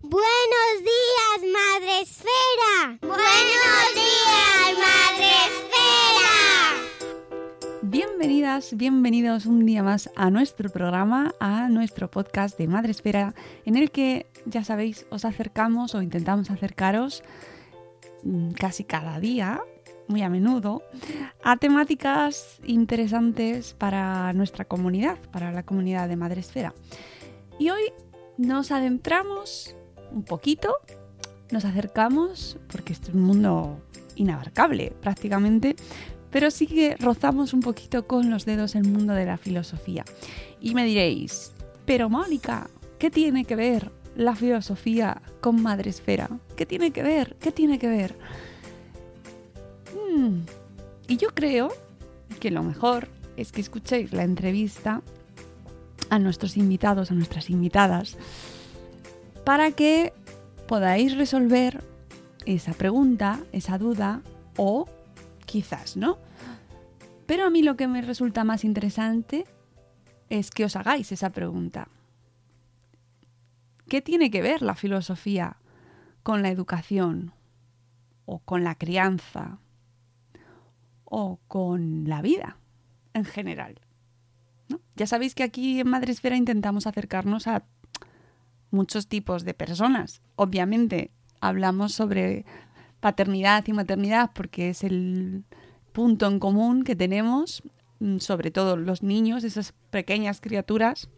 Buenos días, Madre Esfera. Buenos días, Madre Esfera. Bienvenidas, bienvenidos un día más a nuestro programa, a nuestro podcast de Madre Esfera, en el que, ya sabéis, os acercamos o intentamos acercaros mm, casi cada día, muy a menudo, a temáticas interesantes para nuestra comunidad, para la comunidad de Madre Esfera. Y hoy nos adentramos un poquito, nos acercamos, porque es un mundo inabarcable prácticamente, pero sí que rozamos un poquito con los dedos el mundo de la filosofía. Y me diréis, pero Mónica, ¿qué tiene que ver la filosofía con Madresfera? ¿Qué tiene que ver? ¿Qué tiene que ver? Hmm, Y yo creo que lo mejor es que escuchéis la entrevista a nuestros invitados, a nuestras invitadas, para que podáis resolver esa pregunta, esa duda o quizás no. Pero a mí lo que me resulta más interesante es que os hagáis esa pregunta. ¿Qué tiene que ver la filosofía con la educación o con la crianza o con la vida en general? Ya sabéis que aquí en Madresfera intentamos acercarnos a muchos tipos de personas. Obviamente hablamos sobre paternidad y maternidad porque es el punto en común que tenemos, mm, sobre todo los niños, esas pequeñas criaturas,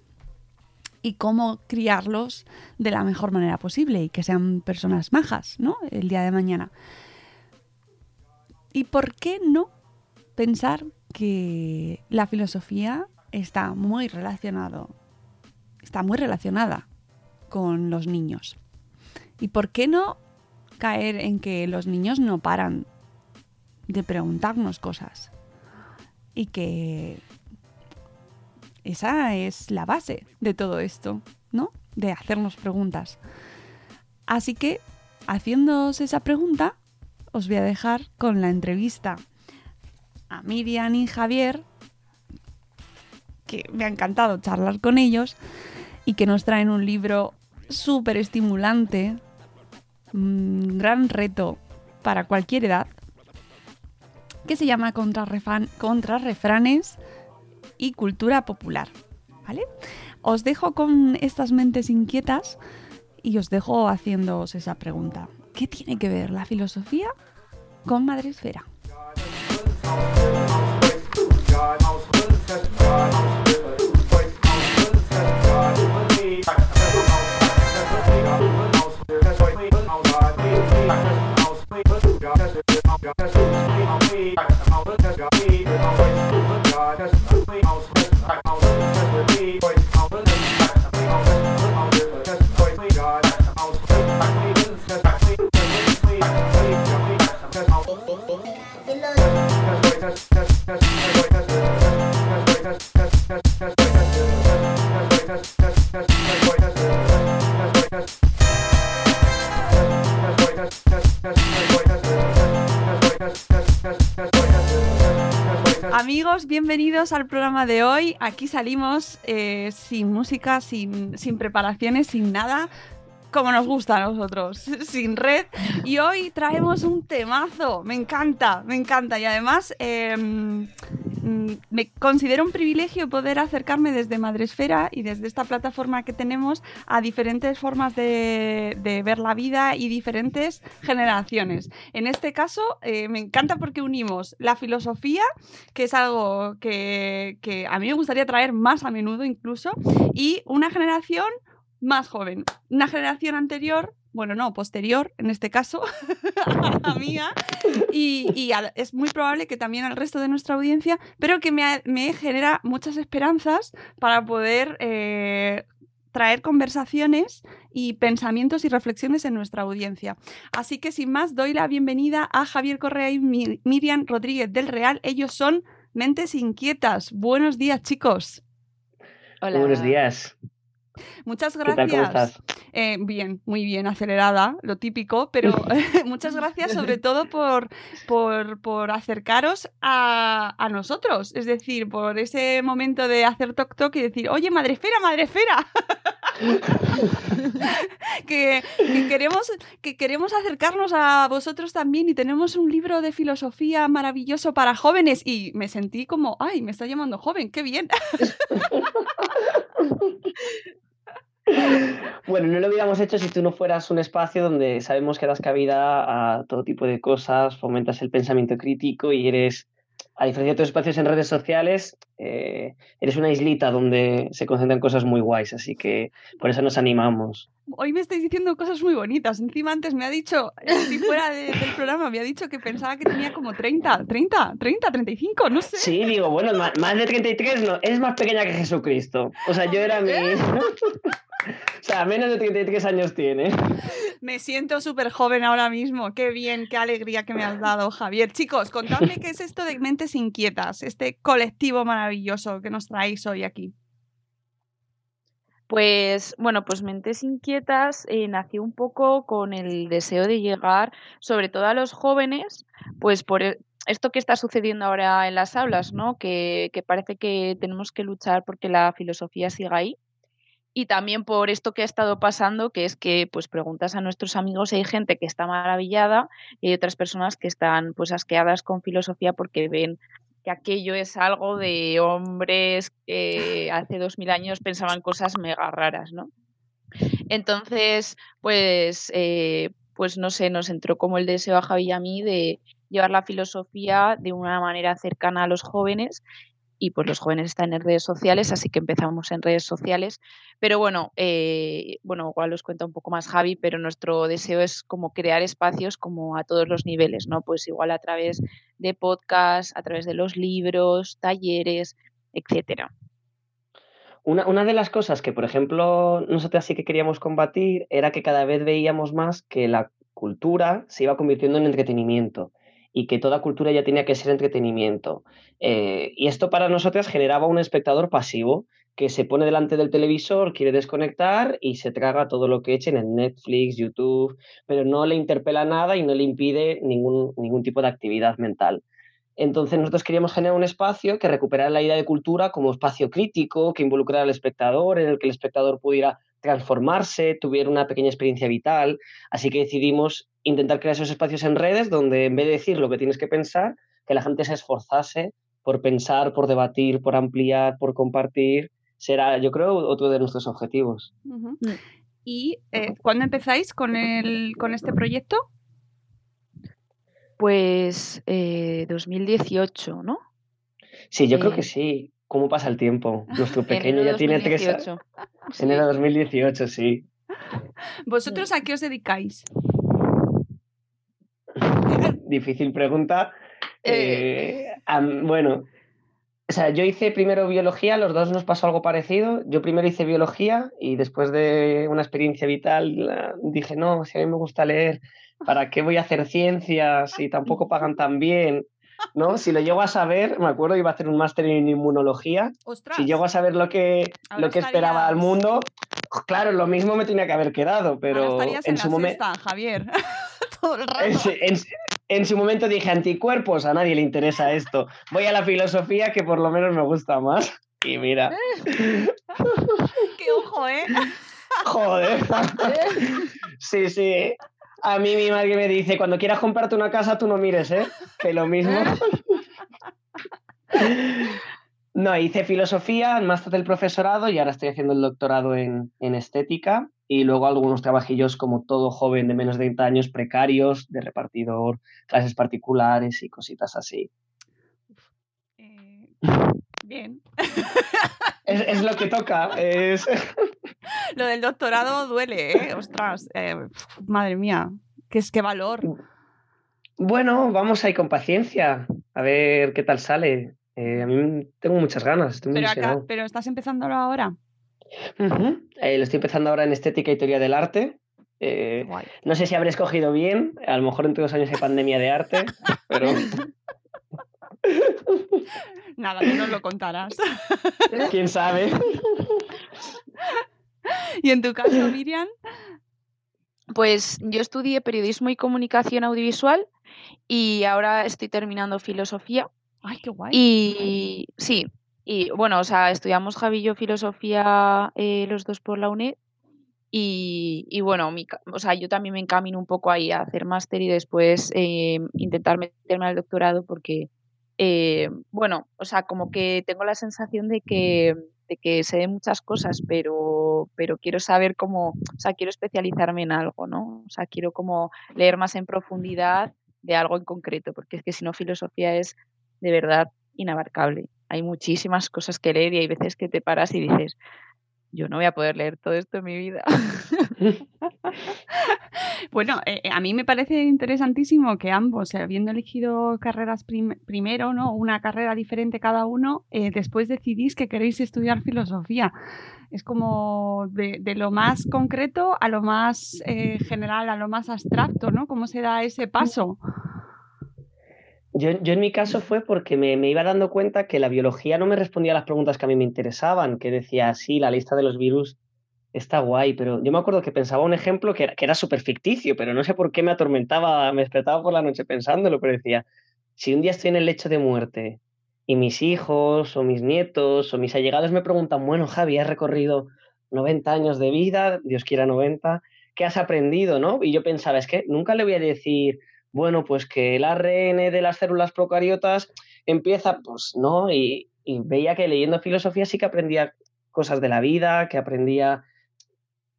y cómo criarlos de la mejor manera posible y que sean personas majas, ¿no? El día de mañana. ¿Y por qué no pensar que la filosofía está muy relacionado, está muy relacionada con los niños? ¿Y por qué no caer en que los niños no paran de preguntarnos cosas? Y que esa es la base de todo esto, ¿no? De hacernos preguntas. Así que, haciéndoos esa pregunta, os voy a dejar con la entrevista a Miriam y Javier, que me ha encantado charlar con ellos y que nos traen un libro súper estimulante, un gran reto para cualquier edad, que se llama Contrarrefranes y Cultura Popular. ¿Vale? Os dejo con estas mentes inquietas y os dejo haciéndoos esa pregunta. ¿Qué tiene que ver la filosofía con Madresfera? God, that's who we are. Amigos, bienvenidos al programa de hoy. Aquí salimos eh, sin música, sin, sin preparaciones, sin nada, como nos gusta a nosotros, sin red. Y hoy traemos un temazo. Me encanta, me encanta. Y además, eh, me considero un privilegio poder acercarme desde Madresfera y desde esta plataforma que tenemos a diferentes formas de, ver la vida y diferentes generaciones. En este caso, eh, me encanta porque unimos la filosofía, que es algo que a mí me gustaría traer más a menudo incluso, y una generación más joven. Una generación anterior, bueno, no, posterior en este caso, a la mía, y, es muy probable que también al resto de nuestra audiencia, pero que me, genera muchas esperanzas para poder eh, traer conversaciones y pensamientos y reflexiones en nuestra audiencia. Así que sin más, doy la bienvenida a Javier Correa y Mi- Miriam Rodríguez del Real. Ellos son Mentes Inquietas. Buenos días, chicos. Hola. Buenos días. Muchas ¿Qué gracias. tal? ¿Cómo estás? Eh, bien, muy bien, acelerada, lo típico, pero muchas gracias sobre todo por, por, por acercaros a, a nosotros, es decir, por ese momento de hacer toc toc y decir, oye, madrefera, madrefera. que, que queremos, que queremos acercarnos a vosotros también y tenemos un libro de filosofía maravilloso para jóvenes y me sentí como, ay, me está llamando joven, qué bien. Bueno, no lo hubiéramos hecho si tú no fueras un espacio donde sabemos que das cabida a todo tipo de cosas, fomentas el pensamiento crítico y eres, a diferencia de otros espacios en redes sociales, eh, eres una islita donde se concentran cosas muy guays, así que por eso nos animamos. Hoy me estáis diciendo cosas muy bonitas. Encima antes me ha dicho, eh, si fuera de- del programa, me ha dicho que pensaba que tenía como 30, 30, 30, 35, no sé. Sí, digo, bueno, ma- más de 33 no, es más pequeña que Jesucristo. O sea, yo era mi... O sea, menos de 33 años tiene. Me siento súper joven ahora mismo. Qué bien, qué alegría que me has dado, Javier. Chicos, contadme qué es esto de Mentes Inquietas, este colectivo maravilloso que nos traéis hoy aquí. Pues bueno, pues Mentes Inquietas eh, nació un poco con el deseo de llegar, sobre todo a los jóvenes, pues por e- esto que está sucediendo ahora en las aulas, ¿no? Que, que parece que tenemos que luchar porque la filosofía siga ahí. Y también por esto que ha estado pasando, que es que pues preguntas a nuestros amigos hay gente que está maravillada y hay otras personas que están pues asqueadas con filosofía porque ven que aquello es algo de hombres que hace dos mil años pensaban cosas mega raras, ¿no? Entonces, pues, eh, pues no sé, nos entró como el deseo a Javi y a mí de llevar la filosofía de una manera cercana a los jóvenes y pues los jóvenes están en redes sociales, así que empezamos en redes sociales. Pero bueno, eh, bueno, igual os cuenta un poco más Javi, pero nuestro deseo es como crear espacios como a todos los niveles, ¿no? Pues igual a través de podcast, a través de los libros, talleres, etcétera. Una, una de las cosas que, por ejemplo, nosotros sí que queríamos combatir era que cada vez veíamos más que la cultura se iba convirtiendo en entretenimiento y que toda cultura ya tenía que ser entretenimiento. Eh, y esto para nosotras generaba un espectador pasivo que se pone delante del televisor, quiere desconectar y se traga todo lo que echen en Netflix, YouTube, pero no le interpela nada y no le impide ningún, ningún tipo de actividad mental. Entonces nosotros queríamos generar un espacio que recuperara la idea de cultura como espacio crítico, que involucrara al espectador, en el que el espectador pudiera transformarse, tuviera una pequeña experiencia vital. Así que decidimos intentar crear esos espacios en redes donde en vez de decir lo que tienes que pensar, que la gente se esforzase por pensar, por debatir, por ampliar, por compartir. Será, yo creo, otro de nuestros objetivos. Ujú. ¿Y eh, cuándo empezáis con, el, con este proyecto? Pues eh, 2018, ¿no? Sí, yo creo Eh, que sí. ¿Cómo pasa el tiempo? Nuestro pequeño ya tiene tres años. 2018. Enero de 2018, sí. ¿Vosotros a qué os dedicáis? Difícil pregunta. Eh. Eh, am- bueno, o sea, yo hice primero biología, los dos nos pasó algo parecido. Yo primero hice biología y después de una experiencia vital dije, no, si a mí me gusta leer, ¿para qué voy a hacer ciencias si tampoco pagan tan bien? ¿No? Si lo llego a saber, me acuerdo, iba a hacer un máster en inmunología. ¡Ostras! Si llego a saber lo que, Ahora lo que esperaba al mundo, claro, lo mismo me tenía que haber quedado, Ahora pero estarías en en, su momento... Javier. Todo el rato. En, en en su momento dije anticuerpos, a nadie le interesa esto. Voy a la filosofía que por lo menos me gusta más. Y mira, ¡Qué ojo, eh! joder. Sí, sí. A mí mi madre me dice, cuando quieras comprarte una casa, tú no mires, ¿eh? Que lo mismo. No, hice filosofía, el máster del profesorado y ahora estoy haciendo el doctorado en, en, estética y luego algunos trabajillos como todo joven de menos de 30 años, precarios, de repartidor, clases particulares y cositas así. Eh, bien. Es, es, lo que toca. Es... Lo del doctorado duele, ¿eh? Ostras, eh, madre mía, qué es qué valor. Bueno, vamos ahí con paciencia, a ver qué tal sale. Eh, a mí tengo muchas ganas. Estoy pero, acá, pero estás empezándolo ahora. Uh -huh. eh, lo estoy empezando ahora en estética y teoría del arte. Eh, no sé si habré escogido bien. A lo mejor en dos años hay pandemia de arte, pero. Nada, tú nos lo contarás. ¿Quién sabe? ¿Y en tu caso, Miriam? Pues yo estudié periodismo y comunicación audiovisual y ahora estoy terminando filosofía. Ay, qué guay. Y sí, y bueno, o sea, estudiamos Javi y yo filosofía eh, los dos por la UNED. Y, y bueno, mi, o sea, yo también me encamino un poco ahí a hacer máster y después eh, intentar meterme al doctorado porque, eh, bueno, o sea, como que tengo la sensación de que, de que sé de muchas cosas, pero, pero quiero saber cómo, o sea, quiero especializarme en algo, ¿no? O sea, quiero como leer más en profundidad de algo en concreto, porque es que si no, filosofía es de verdad inabarcable. Hay muchísimas cosas que leer y hay veces que te paras y dices, yo no voy a poder leer todo esto en mi vida. bueno, eh, a mí me parece interesantísimo que ambos, habiendo elegido carreras prim primero, ¿no? Una carrera diferente cada uno, eh, después decidís que queréis estudiar filosofía. Es como de, de lo más concreto a lo más eh, general, a lo más abstracto, ¿no? ¿Cómo se da ese paso? Yo, yo, en mi caso fue porque me, me, iba dando cuenta que la biología no me respondía a las preguntas que a mí me interesaban, que decía, sí, la lista de los virus está guay, pero yo me acuerdo que pensaba un ejemplo que era, que era súper ficticio, pero no sé por qué me atormentaba, me despertaba por la noche pensándolo, pero decía, si un día estoy en el lecho de muerte y mis hijos o mis nietos o mis allegados me preguntan, bueno, Javi, has recorrido 90 años de vida, Dios quiera 90, ¿qué has aprendido? ¿no? Y yo pensaba, es que nunca le voy a decir bueno, pues que el ARN de las células procariotas empieza, pues no, y, y, veía que leyendo filosofía sí que aprendía cosas de la vida, que aprendía,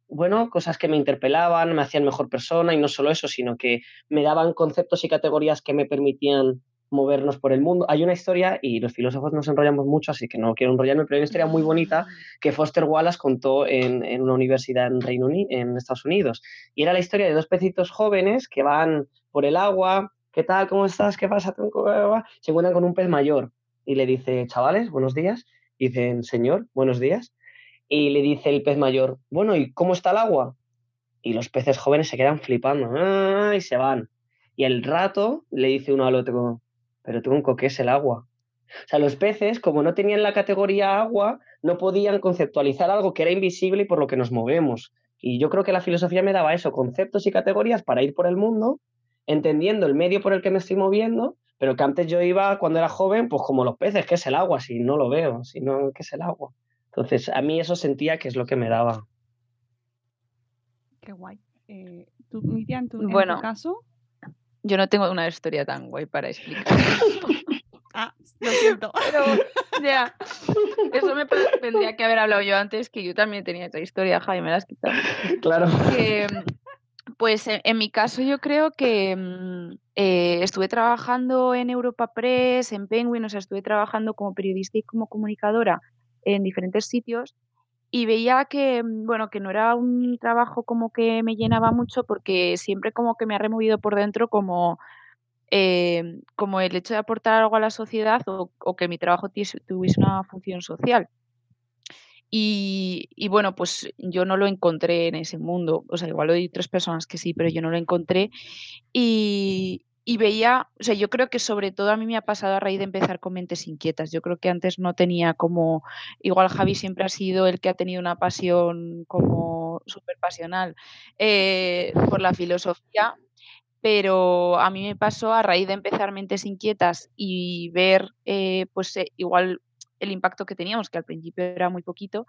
bueno, cosas que me interpelaban, me hacían mejor persona, y no solo eso, sino que me daban conceptos y categorías que me permitían movernos por el mundo. Hay una historia, y los filósofos nos enrollamos mucho, así que no quiero enrollarme, pero hay una historia muy bonita que Foster Wallace contó en, en una universidad en Reino Unido, en Estados Unidos. Y era la historia de dos pecitos jóvenes que van por el agua, ¿qué tal? ¿Cómo estás? ¿Qué pasa? Se encuentran con un pez mayor y le dice, chavales, buenos días. Dicen, señor, buenos días. Y le dice el pez mayor, bueno, ¿y cómo está el agua? Y los peces jóvenes se quedan flipando ¡ah! y se van. Y el rato le dice uno al otro, pero tronco, ¿qué es el agua? O sea, los peces, como no tenían la categoría agua, no podían conceptualizar algo que era invisible y por lo que nos movemos. Y yo creo que la filosofía me daba eso, conceptos y categorías para ir por el mundo entendiendo el medio por el que me estoy moviendo, pero que antes yo iba cuando era joven, pues como los peces, ¿qué es el agua? Si no lo veo, si no, ¿qué es el agua? Entonces, a mí eso sentía que es lo que me daba. Qué guay. Eh, ¿Tú, Miriam, tú, bueno, en tu caso? Yo no tengo una historia tan guay para explicar. ah, lo siento. Pero, ya, yeah, eso me tendría que haber hablado yo antes, que yo también tenía esta historia, Javi, me la has quitado. Claro. Que, pues en, en, mi caso yo creo que eh, estuve trabajando en Europa Press, en Penguin, o sea, estuve trabajando como periodista y como comunicadora en diferentes sitios y veía que, bueno, que no era un trabajo como que me llenaba mucho porque siempre como que me ha removido por dentro como, eh, como el hecho de aportar algo a la sociedad o, que mi trabajo tuviese una función social. Y, bueno, pues yo no lo encontré en ese mundo. O sea, igual hay tres personas que sí, pero yo no lo encontré. Y, y, veía, o sea, yo creo que sobre todo a mí me ha pasado a raíz de empezar con mentes inquietas. Yo creo que antes no tenía como, igual Javi siempre ha sido el que ha tenido una pasión como súper pasional eh, por la filosofía. Pero a mí me pasó a raíz de empezar mentes inquietas y ver, eh, pues eh, igual el impacto que teníamos, que al principio era muy poquito,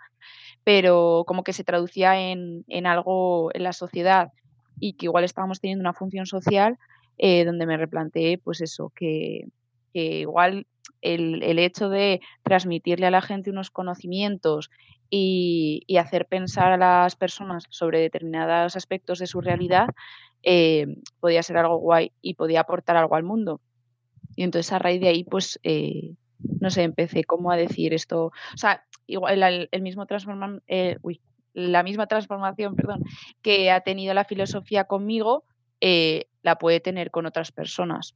pero como que se traducía en, en algo en la sociedad y que igual estábamos teniendo una función social eh, donde me replanteé, pues eso, que, igual el, el hecho de transmitirle a la gente unos conocimientos y, hacer pensar a las personas sobre determinados aspectos de su realidad eh, podía ser algo guay y podía aportar algo al mundo. Y entonces a raíz de ahí, pues, eh, no sé, empecé como a decir esto, o sea, igual el, mismo la misma transformación, perdón, que ha tenido la filosofía conmigo, la puede tener con otras personas.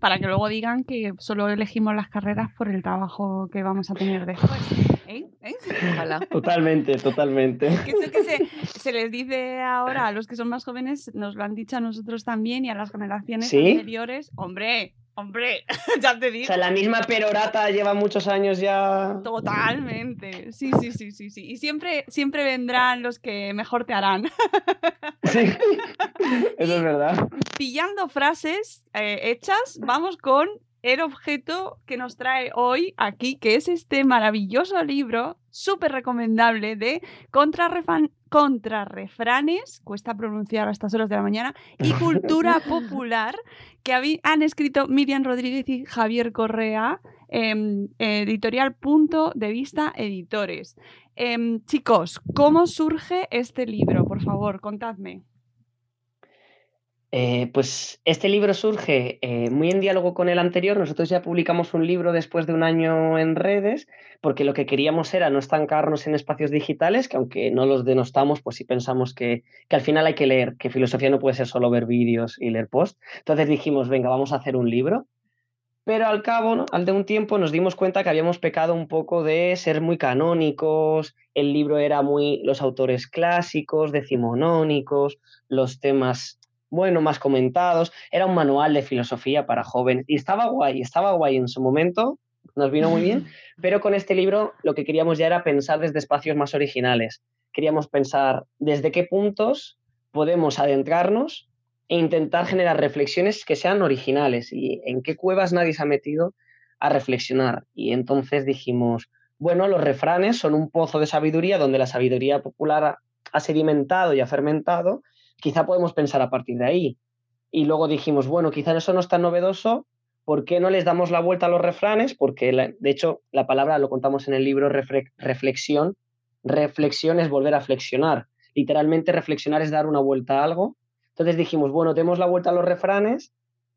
Para que luego digan que solo elegimos las carreras por el trabajo que vamos a tener después. ¿Eh? ¿Eh? Ojalá. Totalmente, totalmente. Que eso que se, se les dice ahora a los que son más jóvenes, nos lo han dicho a nosotros también y a las generaciones ¿Sí? anteriores. Hombre, hombre, ya te O digo. sea, la misma perorata lleva muchos años ya. Totalmente. Sí, sí, sí, sí, sí. Y siempre, siempre vendrán los que mejor te harán. Sí, eso es verdad. Pillando frases eh, hechas, vamos con el objeto que nos trae hoy aquí, que es este maravilloso libro, súper recomendable, de contrarrefranes, cuesta pronunciar a estas horas de la mañana, y cultura popular, que han escrito Miriam Rodríguez y Javier Correa, em, editorial Punto de Vista Editores. Em, chicos, ¿cómo surge este libro? Por favor, contadme. Eh, pues este libro surge eh, muy en diálogo con el anterior. Nosotros ya publicamos un libro después de un año en redes, porque lo que queríamos era no estancarnos en espacios digitales, que aunque no los denostamos, pues sí pensamos que, que al final hay que leer, que filosofía no puede ser solo ver vídeos y leer post. Entonces dijimos, venga, vamos a hacer un libro. Pero al cabo, al de un tiempo, nos dimos cuenta que habíamos pecado un poco de ser muy canónicos. El libro era muy los autores clásicos, decimonónicos, los temas bueno, más comentados. Era un manual de filosofía para jóvenes y estaba guay, estaba guay en su momento, nos vino muy bien, pero con este libro lo que queríamos ya era pensar desde espacios más originales. Queríamos pensar desde qué puntos podemos adentrarnos e intentar generar reflexiones que sean originales y en qué cuevas nadie se ha metido a reflexionar. Y entonces dijimos, bueno, los refranes son un pozo de sabiduría donde la sabiduría popular ha, sedimentado y ha fermentado quizá podemos pensar a partir de ahí. Y luego dijimos, bueno, quizá eso no es tan novedoso, ¿por qué no les damos la vuelta a los refranes? Porque, de hecho, la palabra lo contamos en el libro reflexión. Reflexión es volver a flexionar. Literalmente reflexionar es dar una vuelta a algo. Entonces dijimos, bueno, demos la vuelta a los refranes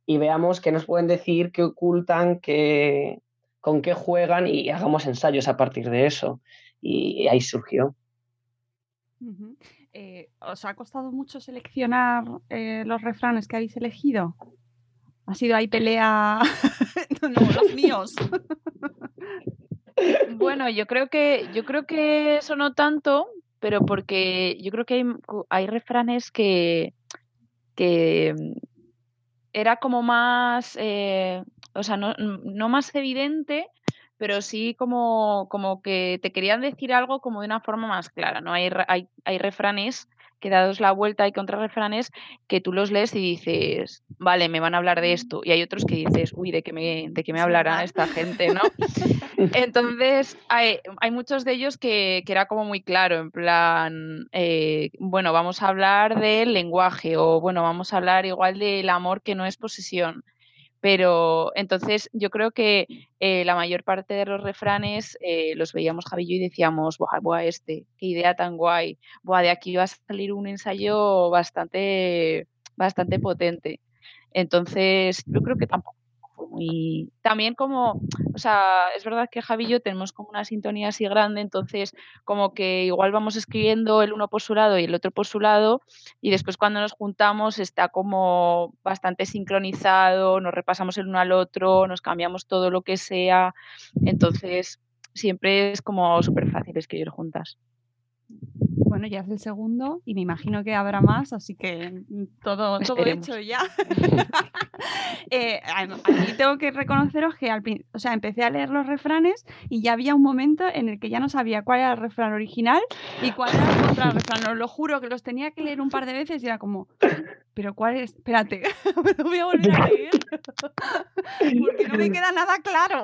y veamos qué nos pueden decir, qué ocultan, qué, con qué juegan y hagamos ensayos a partir de eso. Y ahí surgió. Uh. Eh, ¿Os ha costado mucho seleccionar eh, los refranes que habéis elegido? ¿Ha sido ahí pelea? no, los míos. bueno, yo creo que yo creo que eso no tanto, pero porque yo creo que hay, refranes que, que era como más, eh, o sea, no, no más evidente, pero sí como, como que te querían decir algo como de una forma más clara, ¿no? Hay, hay, hay refranes que dados la vuelta hay contrarrefranes que tú los lees y dices, vale, me van a hablar de esto. Y hay otros que dices, uy, ¿de qué me, de qué me hablará esta gente, no? Entonces, hay, hay muchos de ellos que, que, era como muy claro, en plan, eh, bueno, vamos a hablar del lenguaje o, bueno, vamos a hablar igual del amor que no es posesión pero entonces yo creo que eh, la mayor parte de los refranes eh, los veíamos Javi y decíamos, buah, buah, este, qué idea tan guay, buah, de aquí va a salir un ensayo bastante, bastante potente. Entonces, yo creo que tampoco muy... También como, o sea, es verdad que Javi y yo tenemos como una sintonía así grande, entonces como que igual vamos escribiendo el uno por su lado y el otro por su lado, y después cuando nos juntamos está como bastante sincronizado, nos repasamos el uno al otro, nos cambiamos todo lo que sea, entonces siempre es como súper fácil escribir juntas. Bueno, ya es el segundo y me imagino que habrá más, así que todo, todo hecho ya. eh, aquí tengo que reconoceros que al, o sea, empecé a leer los refranes y ya había un momento en el que ya no sabía cuál era el refrán original y cuál era el contrarrefrán. Os lo juro que los tenía que leer un par de veces y era como, pero cuál es, espérate, me lo voy a volver a leer porque no me queda nada claro.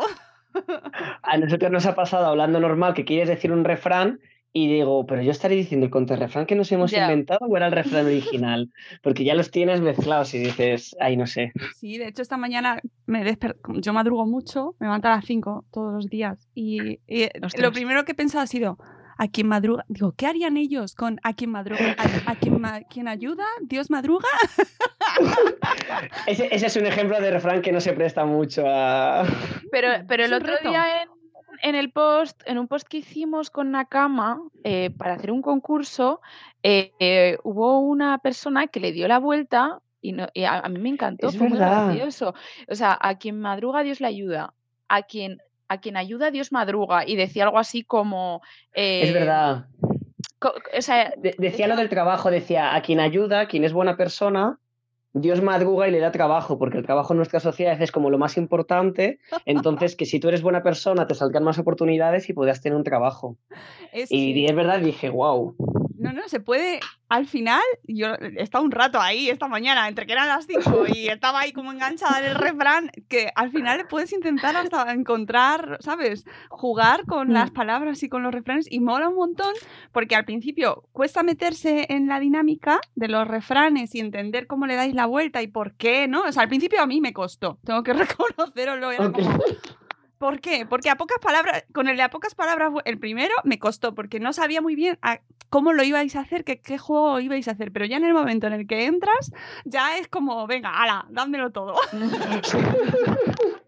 A nosotros nos ha pasado hablando normal que quieres decir un refrán y digo, pero yo estaré diciendo el contrarrefrán que nos hemos yeah. inventado o era el refrán original, porque ya los tienes mezclados y dices, ay, no sé. Sí, de hecho esta mañana me desper- yo madrugo mucho, me levanto a las 5 todos los días y, y lo primero que he pensado ha sido, ¿a quién madruga? Digo, ¿qué harían ellos con a quien madruga? ¿A, a quien, ma- quien ayuda? ¿Dios madruga? Ese, ese es un ejemplo de refrán que no se presta mucho a... Pero, pero el otro reto. día en, en el post, en un post que hicimos con Nakama eh, para hacer un concurso, eh, hubo una persona que le dio la vuelta y, no- y a, a mí me encantó, Es fue muy gracioso. O sea, a quien madruga Dios le ayuda, a quien a quien ayuda Dios madruga y decía algo así como Es eh, verdad. co- o sea, De- decía lo del trabajo, decía, a quien ayuda, quien es buena persona, Dios madruga y le da trabajo, porque el trabajo en nuestra sociedad es como lo más importante, entonces que si tú eres buena persona te salgan más oportunidades y puedas tener un trabajo. Es Y que- es verdad, dije, wow. No, no, se puede. Al final, yo he estado un rato ahí esta mañana, entre que eran las 5 y estaba ahí como enganchada en el refrán, que al final puedes intentar hasta encontrar, ¿sabes? Jugar con las palabras y con los refranes y mola un montón, porque al principio cuesta meterse en la dinámica de los refranes y entender cómo le dais la vuelta y por qué, ¿no? O sea, al principio a mí me costó, tengo que reconocerlo, era como, ¿Por qué? Porque a pocas palabras, con el de a pocas palabras, el primero me costó porque no sabía muy bien a- cómo lo ibais a hacer, qué, qué juego ibais a hacer. Pero ya en el momento en el que entras, ya es como, venga, ala, dámelo todo.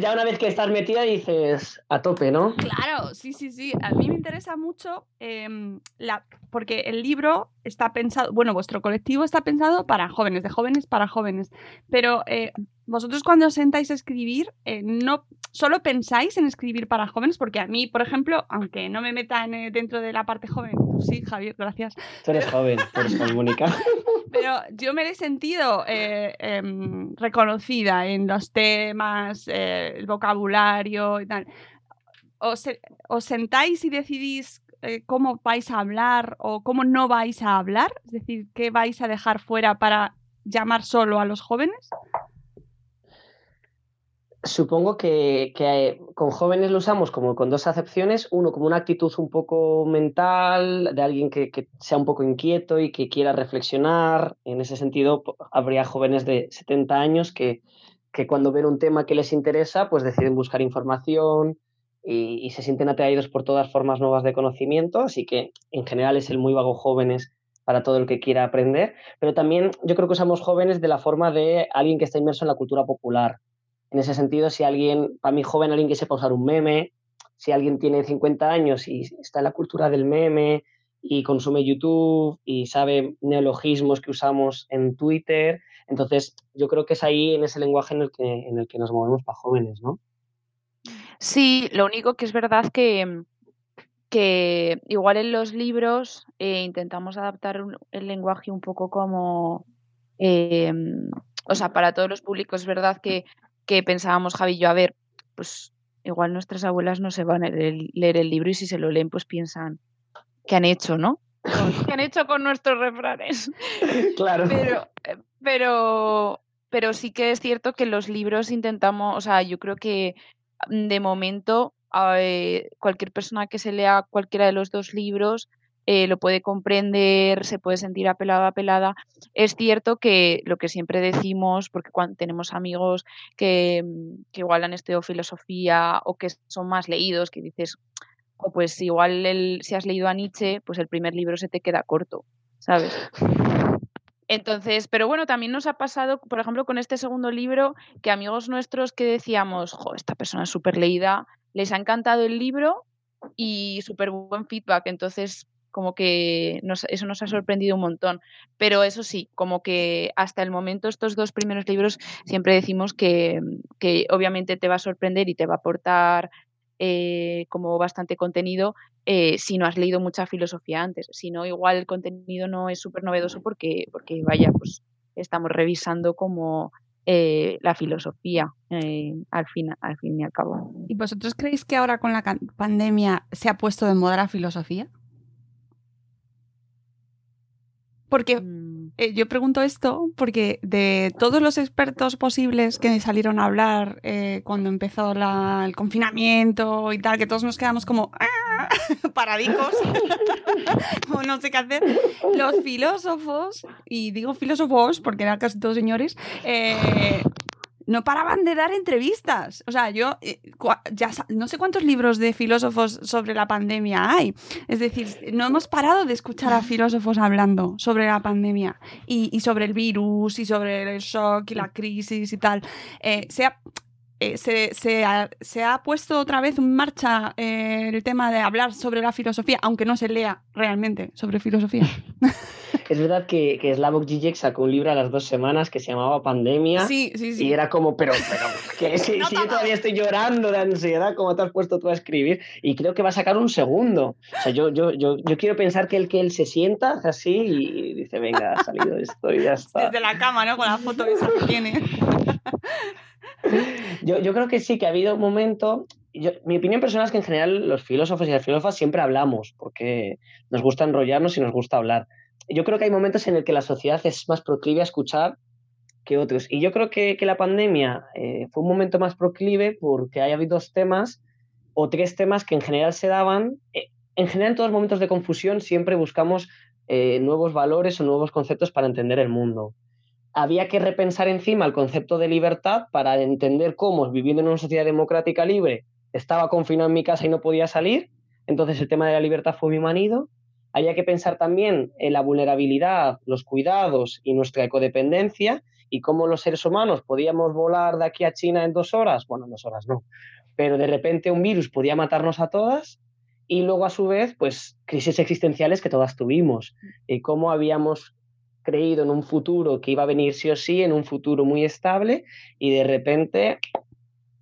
Ya, una vez que estás metida dices, a tope, ¿no? Claro, sí, sí, sí. A mí me interesa mucho em, la, porque el libro está pensado, bueno, vuestro colectivo está pensado para jóvenes, de jóvenes para jóvenes. Pero eh, vosotros cuando sentáis a escribir, eh, no solo pensáis en escribir para jóvenes, porque a mí, por ejemplo, aunque no me meta en, eh, dentro de la parte joven, sí, Javier, gracias. Tú eres joven, tú eres joven, Mónica. Pero yo me he sentido eh, em, reconocida en los temas, eh, el vocabulario y tal. ¿Os, os sentáis y decidís cómo vais a hablar o cómo no vais a hablar? Es decir, ¿qué vais a dejar fuera para llamar solo a los jóvenes? Supongo que, eh, con jóvenes lo usamos como con dos acepciones. Uno, como una actitud un poco mental, de alguien que, sea un poco inquieto y que quiera reflexionar. En ese sentido, habría jóvenes de 70 años que, que cuando ven un tema que les interesa, pues deciden buscar información y, y se sienten atraídos por todas formas nuevas de conocimiento. Así que, en general, es el muy vago jóvenes para todo el que quiera aprender. Pero también yo creo que usamos jóvenes de la forma de alguien que está inmerso en la cultura popular. En ese sentido, si alguien, para mí joven, alguien que sepa usar un meme, si alguien tiene 50 años y está en la cultura del meme y consume YouTube y sabe neologismos que usamos en Twitter, entonces yo creo que es ahí en ese lenguaje en el que, en el que nos movemos para jóvenes, ¿no? Sí, lo único que es verdad que, que igual en los libros eh, intentamos adaptar un- el lenguaje un poco como, em, o sea, para todos los públicos es verdad que, que pensábamos Javi y yo, a ver, pues igual nuestras abuelas no se van a leer el, leer el libro y si se lo leen pues piensan, ¿qué han hecho, no? ¿Qué han hecho con nuestros refranes? claro. Pero, eh, pero, pero sí que es cierto que los libros intentamos, o sea, yo creo que mm, de momento eh, cualquier persona que se lea cualquiera de los dos libros eh, lo puede comprender, se puede sentir apelado, apelada. Es cierto que lo que siempre decimos, porque cuando tenemos amigos que, mm, que igual han estudiado filosofía o que son más leídos, que dices, "Jo, pues igual el- si has leído a Nietzsche, pues el primer libro se te queda corto, ¿sabes? Entonces, pero bueno, también nos ha pasado, por ejemplo, con este segundo libro, que amigos nuestros que decíamos, esta persona es súper leída, les ha encantado el libro y súper buen feedback. Entonces, como que nos- eso nos ha sorprendido un montón. Pero eso sí, como que hasta el momento estos dos primeros libros siempre decimos que, que obviamente te va a sorprender y te va a aportar eh, como bastante contenido eh, si no has leído mucha filosofía antes. Si no, igual el contenido no es súper novedoso porque, porque, vaya, pues estamos revisando como eh, la filosofía eh, al, fin, al fin y al cabo. ¿Y vosotros creéis que ahora con la pandemia se ha puesto de moda la filosofía? Porque Mm, eh, yo pregunto esto porque de todos los expertos posibles que salieron a hablar eh, cuando empezó la- el confinamiento y tal, que todos nos quedamos como, "Ah", paradicos, o no sé qué hacer, los filósofos, y digo filósofos porque eran casi todos señores, eh, no paraban de dar entrevistas. O sea, yo eh, ya no sé cuántos libros de filósofos sobre la pandemia hay. Es decir, no hemos parado de escuchar a filósofos hablando sobre la pandemia y, y sobre el virus y sobre el shock y la crisis y tal. Eh, se, ha, eh, se, se ha, se ha puesto otra vez en marcha eh, el tema de hablar sobre la filosofía, aunque no se lea realmente sobre filosofía. Es verdad que, que Slavoj Žižek sacó un libro a las dos semanas que se llamaba Pandemia. Sí, sí, sí. Y era como, pero, pero, que si, No si yo todavía estoy llorando de ansiedad, como te has puesto tú a escribir, y creo que va a sacar un segundo. O sea, yo, yo, yo, yo quiero pensar que él, que él se sienta así y dice, venga, ha salido esto y ya está. Desde la cama, ¿no? Con la foto que tiene. Yo, yo creo que sí, que ha habido un momento. yo- mi opinión personal es que en general los filósofos y las filósofas siempre hablamos, porque nos gusta enrollarnos y nos gusta hablar. Yo creo que hay momentos en el que la sociedad es más proclive a escuchar que otros. Y yo creo que, que la pandemia eh, fue un momento más proclive porque hay habido dos temas o tres temas que en general se daban. eh, en general, en todos los momentos de confusión siempre buscamos eh, nuevos valores o nuevos conceptos para entender el mundo había que repensar encima el concepto de libertad para entender cómo, viviendo en una sociedad democrática libre, estaba confinado en mi casa y no podía salir. Entonces el tema de la libertad fue muy manido. Había que pensar también en la vulnerabilidad, los cuidados y nuestra ecodependencia y cómo los seres humanos podíamos volar de aquí a China en dos horas. Bueno, en dos horas no. Pero de repente un virus podía matarnos a todas y luego a su vez, pues crisis existenciales que todas tuvimos y cómo habíamos creído en un futuro que iba a venir sí o sí, en un futuro muy estable, y de repente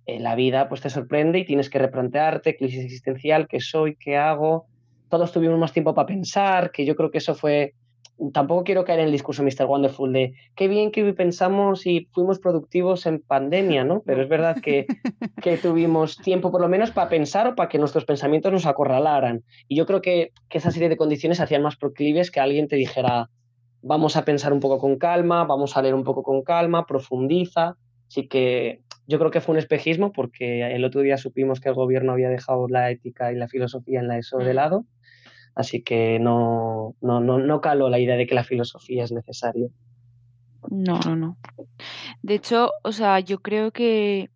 eh, la vida pues te sorprende y tienes que replantearte, crisis existencial, qué soy, qué hago. Todos tuvimos más tiempo para pensar, que yo creo que eso fue... Tampoco quiero caer en el discurso Mr. Wonderful de qué bien que pensamos y fuimos productivos en pandemia, ¿no? Pero es verdad que, que tuvimos tiempo por lo menos para pensar o para que nuestros pensamientos nos acorralaran. Y yo creo que, que esa serie de condiciones hacían más proclives que alguien te dijera, vamos a pensar un poco con calma, vamos a leer un poco con calma, profundiza. Así que yo creo que fue un espejismo porque el otro día supimos que el gobierno había dejado la ética y la filosofía en la ESO de lado. Así que no, no, no, no caló la idea de que la filosofía es necesaria. No, no, no. De hecho, o sea, yo creo que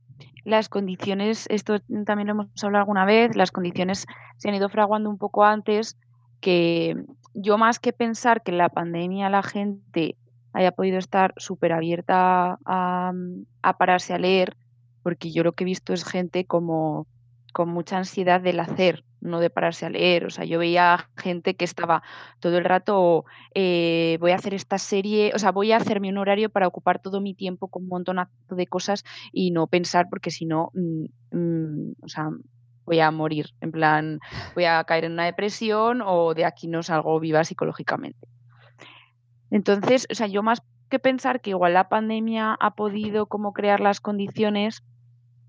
las condiciones, esto también lo hemos hablado alguna vez, las condiciones se han ido fraguando un poco antes, que yo más que pensar que en la pandemia la gente haya podido estar súper abierta a, a pararse a leer, porque yo lo que he visto es gente como con mucha ansiedad del hacer, no de pararse a leer. O sea, yo veía gente que estaba todo el rato, eh, voy a hacer esta serie, o sea, voy a hacerme un horario para ocupar todo mi tiempo con un montonazo de cosas y no pensar, porque si no, mm, mm, o sea, voy a morir. En plan, voy a caer en una depresión o de aquí no salgo viva psicológicamente. Entonces, o sea, yo más que pensar que igual la pandemia ha podido como crear las condiciones,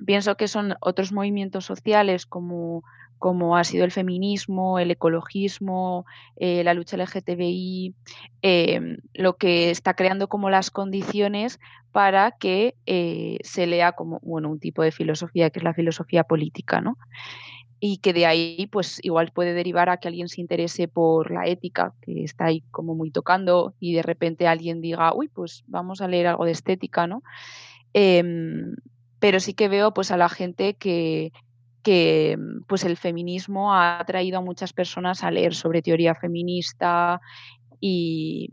pienso que son otros movimientos sociales como, como ha sido el feminismo, el ecologismo, eh, la lucha LGTBI, eh, lo que está creando como las condiciones para que eh, se lea como bueno, un tipo de filosofía que es la filosofía política, ¿no? y que de ahí pues igual puede derivar a que alguien se interese por la ética, que está ahí como muy tocando y de repente alguien diga, uy, pues vamos a leer algo de estética, ¿no? Em, pero sí que veo pues a la gente que, que pues el feminismo ha atraído a muchas personas a leer sobre teoría feminista y,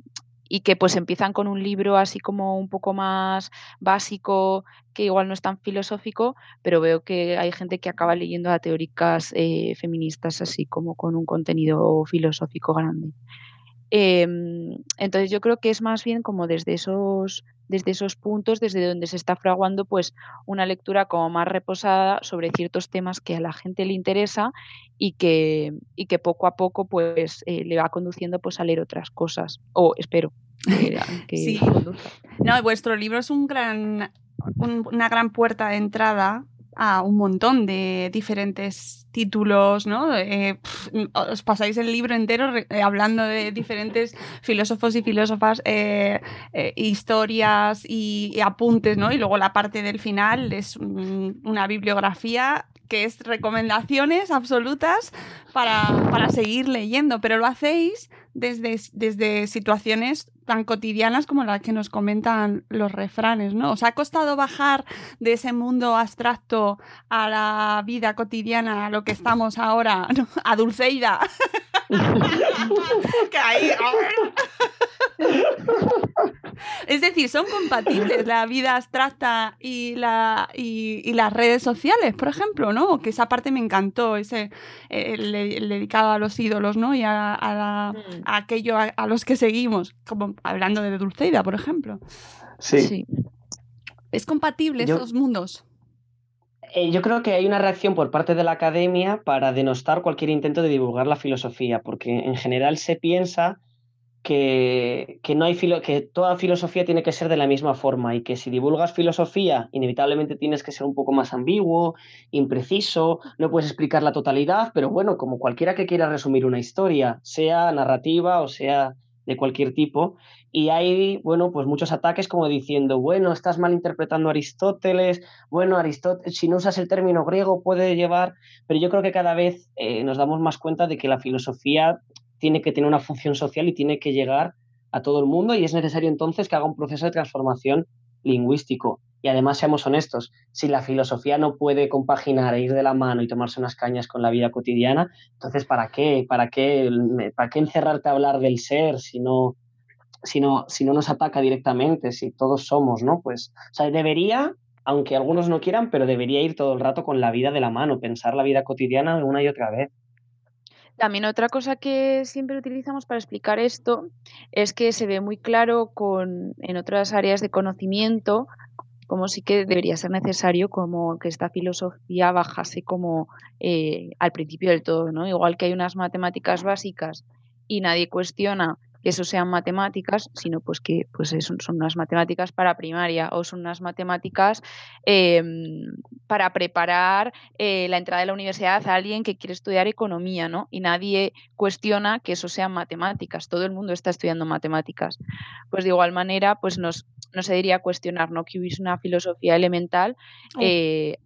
y que pues empiezan con un libro así como un poco más básico, que igual no es tan filosófico, pero veo que hay gente que acaba leyendo a teóricas eh, feministas así como con un contenido filosófico grande. Eh, entonces yo creo que es más bien como desde esos, desde esos puntos, desde donde se está fraguando pues una lectura como más reposada sobre ciertos temas que a la gente le interesa y que, y que poco a poco pues eh, le va conduciendo pues a leer otras cosas. O espero que, que Sí. No, vuestro libro es un gran, un- una gran puerta de entrada a un montón de diferentes títulos, ¿no? Eh, pf, os pasáis el libro entero eh, hablando de diferentes filósofos y filósofas, eh, historias y, apuntes, ¿no? Y luego la parte del final es un- una bibliografía que es recomendaciones absolutas para, para seguir leyendo, pero lo hacéis desde, desde situaciones tan cotidianas como las que nos comentan los refranes, ¿no? ¿Os ha costado bajar de ese mundo abstracto a la vida cotidiana, a lo que estamos ahora, ¿no? a Dulceida? Que ahí- es decir, son compatibles la vida abstracta y, la, y, y las redes sociales, por ejemplo, ¿no? Que esa parte me encantó, ese el, el dedicado a los ídolos, ¿no? Y a, a la- Mm. a aquello a, a los que seguimos, como hablando de Dulceida, por ejemplo. Sí. Sí. ¿Es compatible Yo- esos mundos? Eh, yo creo que hay una reacción por parte de la academia para denostar cualquier intento de divulgar la filosofía, porque en general se piensa que, que no hay filo- que toda filosofía tiene que ser de la misma forma y que si divulgas filosofía, inevitablemente tienes que ser un poco más ambiguo, impreciso, no puedes explicar la totalidad, pero bueno, como cualquiera que quiera resumir una historia, sea narrativa o sea de cualquier tipo, y hay, bueno, pues muchos ataques como diciendo, bueno, estás malinterpretando a Aristóteles, bueno, Aristóteles, si no usas el término griego puede llevar, pero yo creo que cada vez eh, nos damos más cuenta de que la filosofía tiene que tener una función social y tiene que llegar a todo el mundo y es necesario entonces que haga un proceso de transformación lingüístico. Y además, seamos honestos, si la filosofía no puede compaginar e ir de la mano y tomarse unas cañas con la vida cotidiana, entonces ¿para qué? ¿Para qué, para qué encerrarte a hablar del ser si no, si no, si no nos ataca directamente, si todos somos, ¿no? Pues, o sea, debería, aunque algunos no quieran, pero debería ir todo el rato con la vida de la mano, pensar la vida cotidiana una y otra vez. También otra cosa que siempre utilizamos para explicar esto es que se ve muy claro con, en otras áreas de conocimiento como sí que debería ser necesario como que esta filosofía bajase como eh, al principio del todo, ¿no? Igual que hay unas matemáticas básicas y nadie cuestiona eso sean matemáticas, sino pues que pues son unas matemáticas para primaria o son unas matemáticas eh, para preparar eh, la entrada de la universidad a alguien que quiere estudiar economía, ¿no? Y nadie cuestiona que eso sean matemáticas, todo el mundo está estudiando matemáticas. Pues de igual manera, pues nos, no se diría cuestionar, ¿no? Que hubiese una filosofía elemental eh,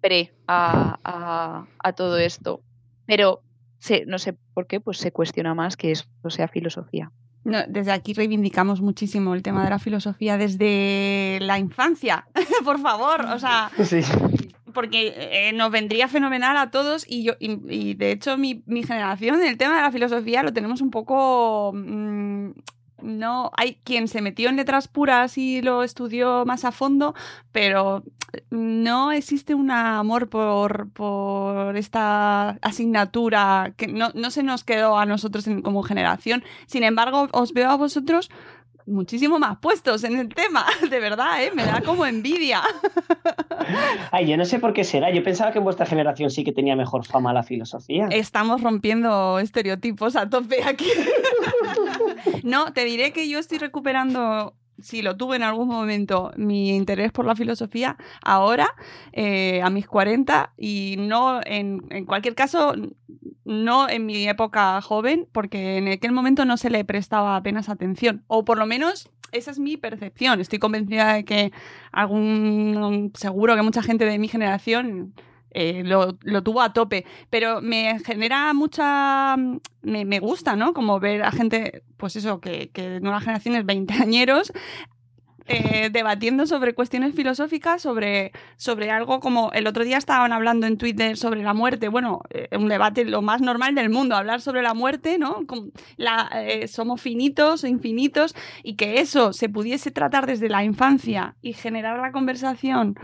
pre a, a, a todo esto. Pero se, no sé por qué, pues se cuestiona más que eso sea filosofía. No, desde aquí reivindicamos muchísimo el tema de la filosofía desde la infancia, por favor, o sea, Sí. porque eh, nos vendría fenomenal a todos y yo y, y de hecho mi, mi generación el tema de la filosofía lo tenemos un poco mm, no hay quien se metió en letras puras y lo estudió más a fondo, pero no existe un amor por, por esta asignatura que no, no se nos quedó a nosotros en- como generación. Sin embargo, os veo a vosotros muchísimo más puestos en el tema, de verdad, ¿eh? me da como envidia. Ay, yo no sé por qué será. Yo pensaba que en vuestra generación sí que tenía mejor fama la filosofía. Estamos rompiendo estereotipos a tope aquí. no, te diré que yo estoy recuperando, si lo tuve en algún momento, mi interés por la filosofía ahora, eh, a mis 40, y no, en, en cualquier caso, no en mi época joven, porque en aquel momento no se le prestaba apenas atención, o por lo menos esa es mi percepción. Estoy convencida de que algún, seguro que mucha gente de mi generación eh, lo, tuvo a tope, pero me genera mucha, me, me gusta, ¿no? Como ver a gente, pues eso, que, que nuevas generaciones, veinteañeros, eh, debatiendo sobre cuestiones filosóficas, sobre, sobre algo como el otro día estaban hablando en Twitter sobre la muerte, bueno, eh, un debate lo más normal del mundo, hablar sobre la muerte, ¿no? Somos finitos o infinitos y que eso se pudiese tratar desde la infancia y generar la conversación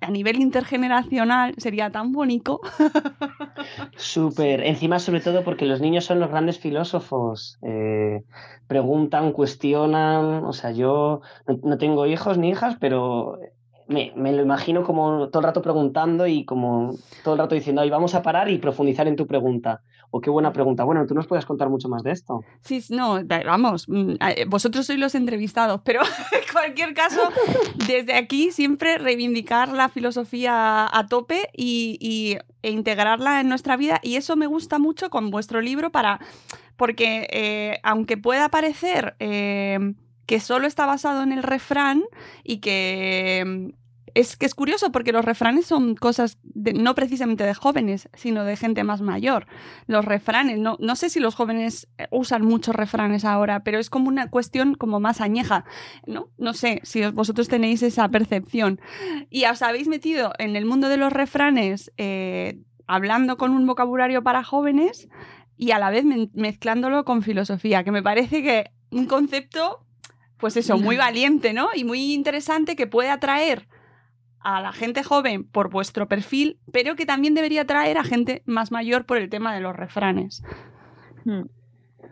a nivel intergeneracional sería tan bonito. Súper. Encima, sobre todo porque los niños son los grandes filósofos. Eh, preguntan, cuestionan. O sea, yo no, no tengo hijos ni hijas, pero me, me lo imagino como todo el rato preguntando y como todo el rato diciendo, ay, vamos a parar y profundizar en tu pregunta. O qué buena pregunta. Bueno, tú nos puedes contar mucho más de esto. Sí, no, vamos, mm, eh, vosotros sois los entrevistados, pero en cualquier caso, desde aquí siempre reivindicar la filosofía a tope y, y- e integrarla en nuestra vida. Y eso me gusta mucho con vuestro libro para, porque eh, aunque pueda parecer eh, que solo está basado en el refrán y que mm, es que es curioso porque los refranes son cosas no precisamente de jóvenes, sino de gente más mayor. Los refranes, no, no sé si los jóvenes eh, usan muchos refranes ahora, pero es como una cuestión como más añeja, ¿no? No sé si os- vosotros tenéis esa percepción. Y os habéis metido en el mundo de los refranes eh, hablando con un vocabulario para jóvenes y a la vez mezclándolo con filosofía, que me parece que un concepto, pues eso, muy valiente, ¿no? Y muy interesante que puede atraer a la gente joven por vuestro perfil, pero que también debería atraer a gente más mayor por el tema de los refranes.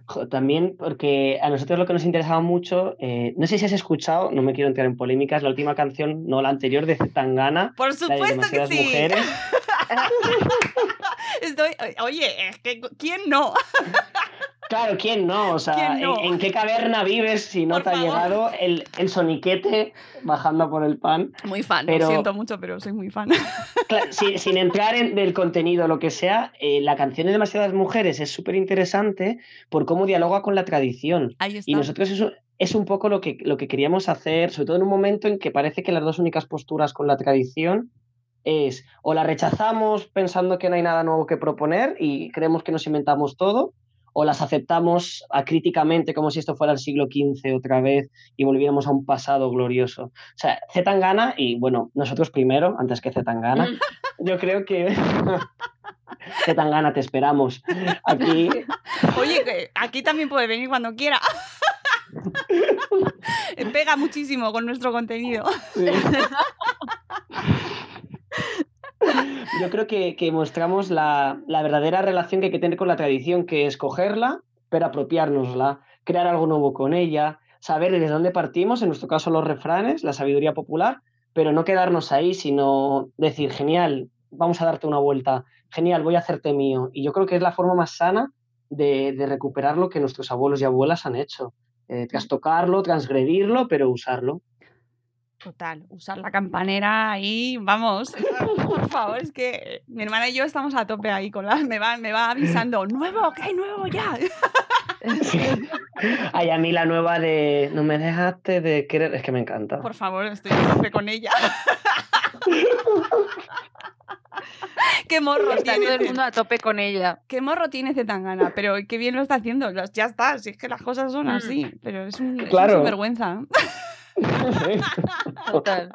Jo, También porque a nosotros lo que nos interesaba mucho, eh, no sé si has escuchado, no me quiero entrar en polémicas, la última canción, no la anterior de Tangana, Por la de supuesto que sí. mujeres. Estoy, oye, es que ¿quién no? Claro, ¿quién no? O sea. ¿en, en qué caverna vives si no Por te ha llegado el, el soniquete bajando por el pan? Muy fan, Pero- lo siento mucho, pero soy muy fan. Sin, sin entrar en del contenido, lo que sea, eh, la canción de Demasiadas Mujeres es súper interesante por cómo dialoga con la tradición. Ahí está. Y nosotros eso es un poco lo que, lo que queríamos hacer, sobre todo en un momento en que parece que las dos únicas posturas con la tradición es o la rechazamos pensando que no hay nada nuevo que proponer y creemos que nos inventamos todo, o las aceptamos acríticamente como si esto fuera el siglo XV otra vez y volviéramos a un pasado glorioso. O sea, Zetangana, y bueno, nosotros primero, antes que Zetangana, yo creo que Zetangana, te esperamos. Aquí Oye, aquí también puede venir cuando quiera. Pega muchísimo con nuestro contenido. Sí. Yo creo que, que mostramos la, la verdadera relación que hay que tener con la tradición, que es cogerla, pero apropiárnosla, crear algo nuevo con ella, saber desde dónde partimos, en nuestro caso los refranes, la sabiduría popular, pero no quedarnos ahí, sino decir, genial, vamos a darte una vuelta, genial, voy a hacerte mío. Y yo creo que es la forma más sana de, de recuperar lo que nuestros abuelos y abuelas han hecho. Eh, trastocarlo, transgredirlo, pero usarlo. Total, usar la campanera ahí, vamos. Por favor, es que mi hermana y yo estamos a tope ahí con la. Me va, me va avisando, nuevo, que hay nuevo ya. Ay, a mí la nueva de No me dejaste de querer, es que me encanta. Por favor, estoy a tope con ella. Qué morro Está tiene todo el mundo a tope con ella. Qué morro tiene Zetangana, pero qué bien lo está haciendo. Ya está, si es que las cosas son Mm. así, pero es un, es un Claro. Total.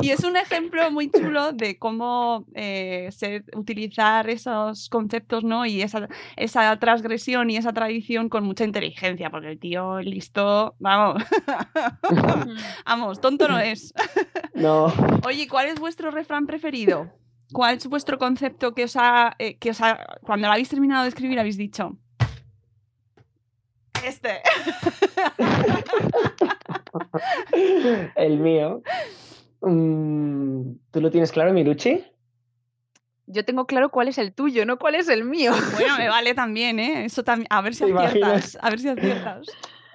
Y es un ejemplo muy chulo de cómo eh, ser- utilizar esos conceptos, ¿no? Y esa, esa transgresión y esa tradición con mucha inteligencia, porque el tío listo, vamos, vamos, tonto no es. No, Oye, ¿cuál es vuestro refrán preferido? ¿Cuál es vuestro concepto que os ha, eh, que os ha- cuando lo habéis terminado de escribir habéis dicho? Este. el mío. Mm, ¿Tú lo tienes claro, Miruchi? Yo tengo claro cuál es el tuyo, no cuál es el mío. Bueno, me vale también, ¿eh? Eso también. A ver si ¿Te aciertas. imaginas? A ver si aciertas.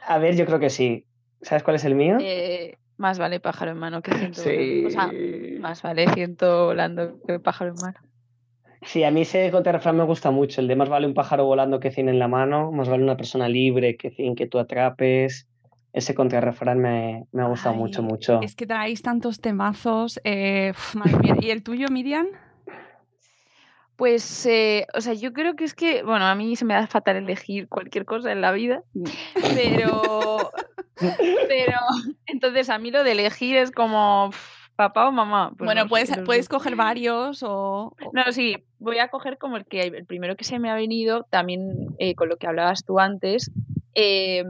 A ver, yo creo que sí. ¿Sabes cuál es el mío? Eh, más vale pájaro en mano que ciento Sí. O sea, más vale ciento volando que pájaro en mano. Sí, a mí ese contrarrefrán me gusta mucho. El de más vale un pájaro volando que cien en la mano, más vale una persona libre que cien que tú atrapes. Ese contrarrefrán me, me ha gustado Ay, mucho, mucho. Es que traéis tantos temazos. eh, uf, madre mía. ¿Y el tuyo, Miriam? Pues, eh, o sea, yo creo que es que, bueno, a mí se me da fatal elegir cualquier cosa en la vida, pero, pero, entonces a mí lo de elegir es como papá o mamá. Pues bueno, no puedes, puedes coger varios o. o- No, sí, voy a coger como el que el primero que se me ha venido, también eh, con lo que hablabas tú antes. eh,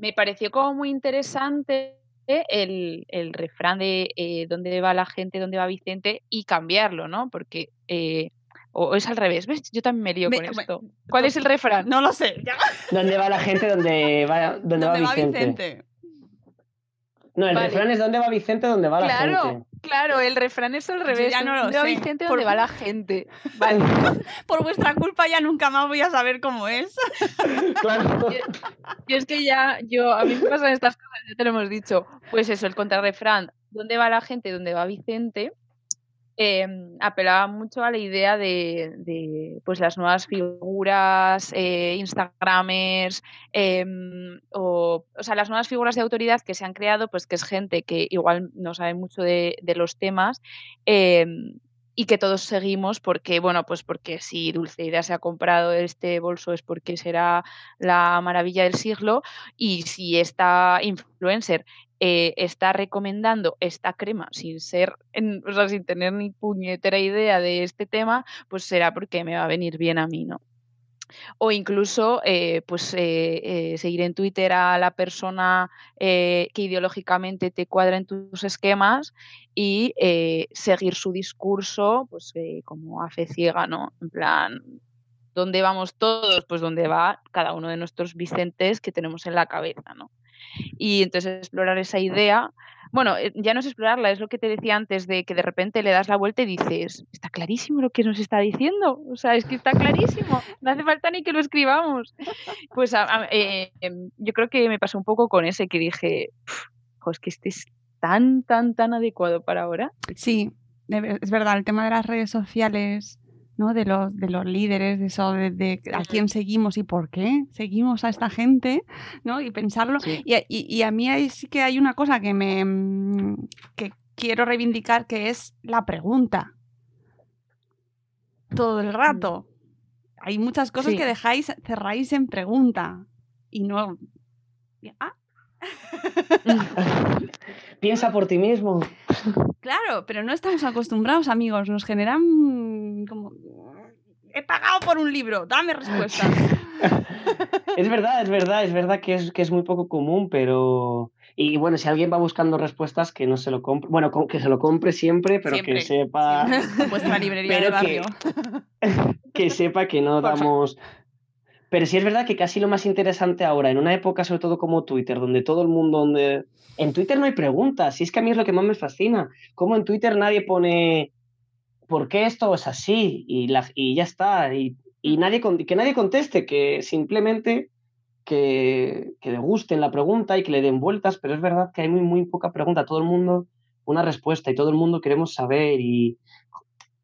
me pareció como muy interesante el, el refrán de eh, dónde va la gente, dónde va Vicente y cambiarlo, ¿no? Porque eh, o, o es al revés, ¿ves? Yo también me lío Me- con me- esto. ¿Cuál es el refrán? No lo sé. ya. ¿Dónde va la gente? ¿Dónde va, dónde va ¿Dónde va Vicente? Vicente? No, el Vale. refrán es ¿dónde va Vicente? ¿Dónde va la Claro, gente? claro, el refrán es al revés. ya no lo ¿Dónde va sé, Vicente? por- ¿Dónde va la gente? Vale. Por vuestra culpa ya nunca más voy a saber cómo es. Claro. Y es que ya, yo, a mí me pasan estas cosas, ya te lo hemos dicho. Pues eso, el contrarrefrán, ¿dónde va la gente? ¿Dónde va Vicente? Em, apelaba mucho a la idea de, pues las nuevas figuras, eh, Instagramers, em, o, o sea, las nuevas figuras de autoridad que se han creado, pues que es gente que igual no sabe mucho de, de los temas, em, y que todos seguimos porque, bueno, pues porque si Dulceida se ha comprado este bolso es porque será la maravilla del siglo y si esta influencer eh, está recomendando esta crema sin ser, en, o sea, sin tener ni puñetera idea de este tema, pues será porque me va a venir bien a mí, ¿no? O incluso, eh, pues, eh, seguir en Twitter a la persona que ideológicamente te cuadra en tus esquemas y seguir su discurso, pues, como a fe ciega, ¿no? En plan, ¿dónde vamos todos? Pues donde va cada uno de nuestros Vicentes que tenemos en la cabeza, ¿no? Y entonces explorar esa idea, bueno, eh, ya no es explorarla, es lo que te decía antes de que de repente le das la vuelta y dices, está clarísimo lo que nos está diciendo, o sea, es que está clarísimo, no hace falta ni que lo escribamos. Pues a- a- eh, em, yo creo que me pasó un poco con ese que dije, "Pf, jo, es que este es tan, tan, tan adecuado para ahora. Sí, es verdad, el tema de las redes sociales, ¿no? De los, de los líderes, de eso, de, de a quién seguimos y por qué seguimos a esta gente, ¿no? Y pensarlo. Sí. Y, a- y- y a mí ahí sí que hay una cosa que me mm, que quiero reivindicar que es la pregunta. Todo el rato. Hay muchas cosas Sí. que dejáis, cerráis en pregunta. Y no. Ah, Piensa por ti mismo. Claro, pero no estamos acostumbrados, amigos. Nos generan como... He pagado por un libro, dame respuestas. Es verdad, es verdad, es verdad que es, que es muy poco común, pero... Y bueno, si alguien va buscando respuestas, que no se lo compre. Bueno, que se lo compre siempre, pero Siempre, que sepa... Vuestra librería Pero de barrio. que sepa que no damos... Pero sí es verdad que casi lo más interesante ahora, en una época sobre todo como Twitter, donde todo el mundo, donde... En Twitter no hay preguntas, y es que a mí es lo que más me fascina. Como en Twitter nadie pone ¿por qué esto es así? Y, la, y ya está. Y, y nadie, que nadie conteste, que simplemente que, que le gusten la pregunta y que le den vueltas, pero es verdad que hay muy, muy poca pregunta. Todo el mundo una respuesta y todo el mundo queremos saber y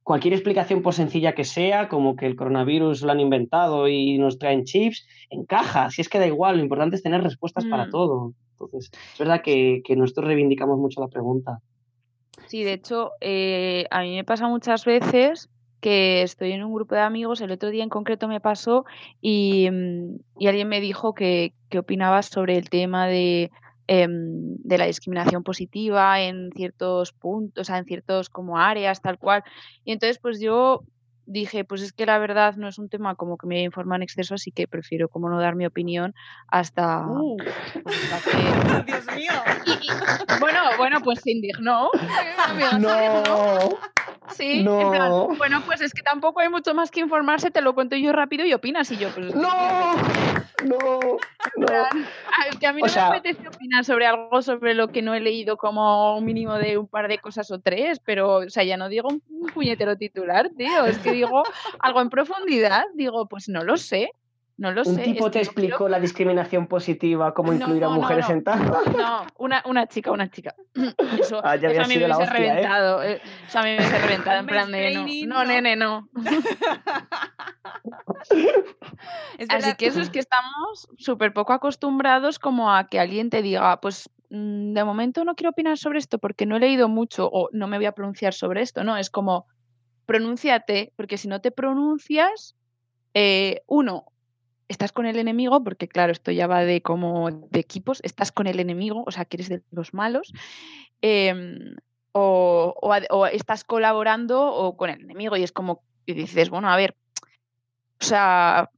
cualquier explicación por sencilla que sea, como que el coronavirus lo han inventado y nos traen chips, encaja, si es que da igual, lo importante es tener respuestas para Mm. todo. Entonces, es verdad que, que nosotros reivindicamos mucho la pregunta. Sí, de hecho, eh, a mí me pasa muchas veces que estoy en un grupo de amigos, el otro día en concreto me pasó y, mm, alguien me dijo que, que opinaba sobre el tema de, em, de la discriminación positiva en ciertos puntos, o sea, en ciertos como áreas, tal cual. Y entonces, pues yo dije, pues es que la verdad no es un tema como que me informa en exceso, así que prefiero como no dar mi opinión hasta, Uh, pues, hasta que... Dios mío. Y- y- bueno, bueno, pues se indignó. Amiga, Sí, en plan, No. bueno, pues es que tampoco hay mucho más que informarse, te lo cuento yo rápido y opinas. Y yo, pues. No, no, no. que a mí O no sea- me apetece opinar sobre algo sobre lo que no he leído como un mínimo de un par de cosas o tres, pero, o sea, ya no digo un puñetero titular, tío, es que digo algo en profundidad, digo, pues no lo sé, no lo Un sé. tipo es te explicó la discriminación positiva, cómo No, incluir a mujeres no. en tal. No, una, una chica, una chica. Eso, Ah, ya eso a mí sido me la hubiese hostia, ¿eh? reventado. eh, Eso a mí me hubiese reventado en plan de no. Mansplaining, No, no. nene, no. Es Así que eso es que estamos súper poco acostumbrados como a que alguien te diga, pues mm, de momento no quiero opinar sobre esto porque no he leído mucho o no me voy a pronunciar sobre esto, ¿no? Es como, pronúnciate, porque si no te pronuncias, eh, uno, estás con el enemigo, porque claro, esto ya va de como de equipos, estás con el enemigo, o sea, que eres de los malos, em, o, o a- o estás colaborando o con el enemigo y es como, y dices, bueno, a ver, o sea,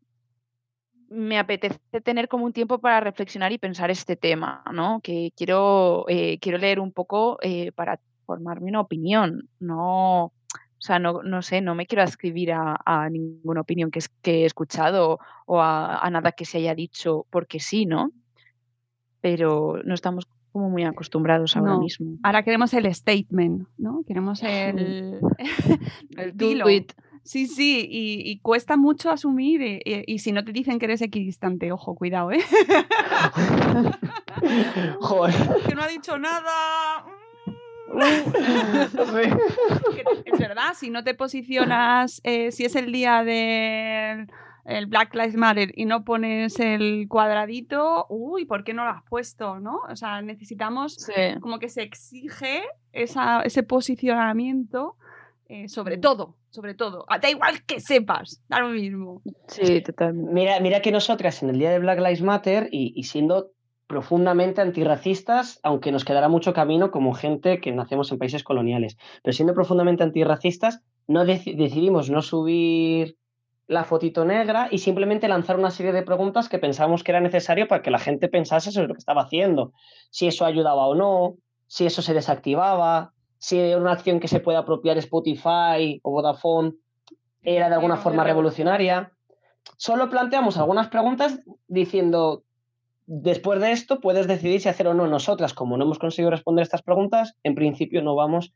me apetece tener como un tiempo para reflexionar y pensar este tema, ¿no? Que quiero, eh, quiero leer un poco eh, para formarme una opinión, no, o sea, no, no sé, no me quiero adscribir a, a ninguna opinión que, es- que he escuchado o a, a nada que se haya dicho porque sí, ¿no? Pero no estamos como muy acostumbrados ahora No. mismo. Ahora queremos el statement, ¿no? Queremos el... El Dilo. Sí, sí, y, y cuesta mucho asumir, y, y- y si no te dicen que eres equidistante, ojo, cuidado, ¿eh? Joder. que no ha dicho nada. Es verdad, si no te posicionas, eh, si es el día del el Black Lives Matter y no pones el cuadradito, uy, ¿por qué no lo has puesto? ¿no? O sea, necesitamos Sí. como que se exige esa, ese posicionamiento eh, sobre Mm. todo, sobre todo. Ah, Da igual que sepas, da lo mismo. Sí, totalmente. Mira, mira que nosotras en el día de Black Lives Matter y, y siendo profundamente antirracistas, aunque nos quedará mucho camino como gente que nacemos en países coloniales, pero siendo profundamente antirracistas, no deci- decidimos no subir la fotito negra y simplemente lanzar una serie de preguntas que pensábamos que era necesario para que la gente pensase sobre lo que estaba haciendo, si eso ayudaba o no, si eso se desactivaba, si era una acción que se puede apropiar Spotify o Vodafone era de alguna forma revolucionaria. Solo planteamos algunas preguntas diciendo, después de esto puedes decidir si hacer o no. Nosotras, como no hemos conseguido responder estas preguntas, en principio no vamos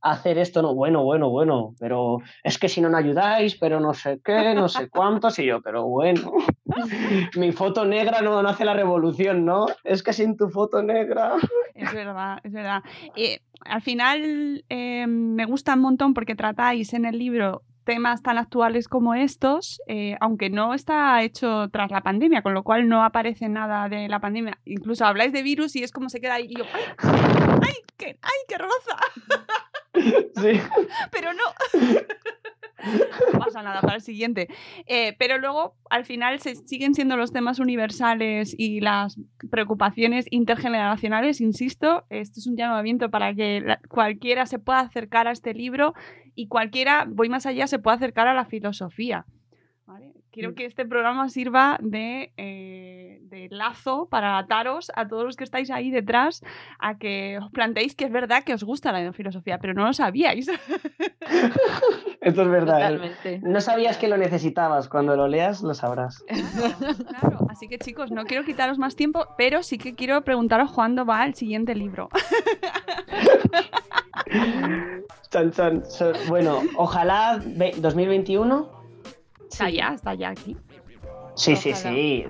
a hacer esto. No, bueno, bueno, bueno, pero es que si no, no ayudáis, pero no sé qué, no sé cuántos, y yo, pero bueno, mi foto negra no, no hace la revolución, ¿no? Es que sin tu foto negra... Es verdad, es verdad. Eh, al final eh, me gusta un montón porque tratáis en el libro temas tan actuales como estos, eh, aunque no está hecho tras la pandemia, con lo cual no aparece nada de la pandemia. Incluso habláis de virus y es como se queda ahí y yo, ¡ay! ¡Ay, qué, ay, qué roza! Sí. Pero no. No pasa nada para el siguiente. Eh, pero luego, al final, se siguen siendo los temas universales y las preocupaciones intergeneracionales. Insisto, esto es un llamamiento para que cualquiera se pueda acercar a este libro y cualquiera, voy más allá, se pueda acercar a la filosofía. ¿Vale? Quiero que este programa sirva de, eh, de lazo para ataros a todos los que estáis ahí detrás a que os planteéis que es verdad que os gusta la filosofía, pero no lo sabíais. Esto es verdad. ¿eh? Totalmente. No sabías que lo necesitabas. Cuando lo leas, lo sabrás. Claro, así que chicos, no quiero quitaros más tiempo, pero sí que quiero preguntaros cuándo va el siguiente libro. Chan, chan. So- Bueno, ojalá ve- 2021. Está ya, está ya aquí. Sí, sí, sí.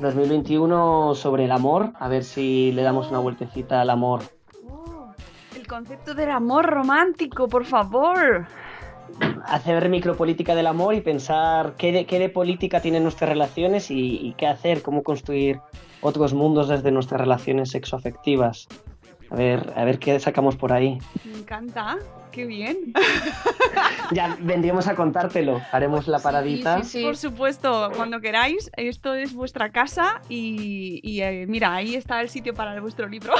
2021 sobre el amor. A ver si le damos una vueltecita al amor. Oh, el concepto del amor romántico, por favor. Hacer micropolítica del amor y pensar qué de, qué de política tienen nuestras relaciones y, y qué hacer, cómo construir otros mundos desde nuestras relaciones sexoafectivas. A ver, a ver qué sacamos por ahí. Me encanta, qué bien. Ya vendríamos a contártelo. Haremos la paradita. sí, sí. Por supuesto, cuando queráis, esto es vuestra casa y, y, eh, mira, ahí está el sitio para vuestro libro.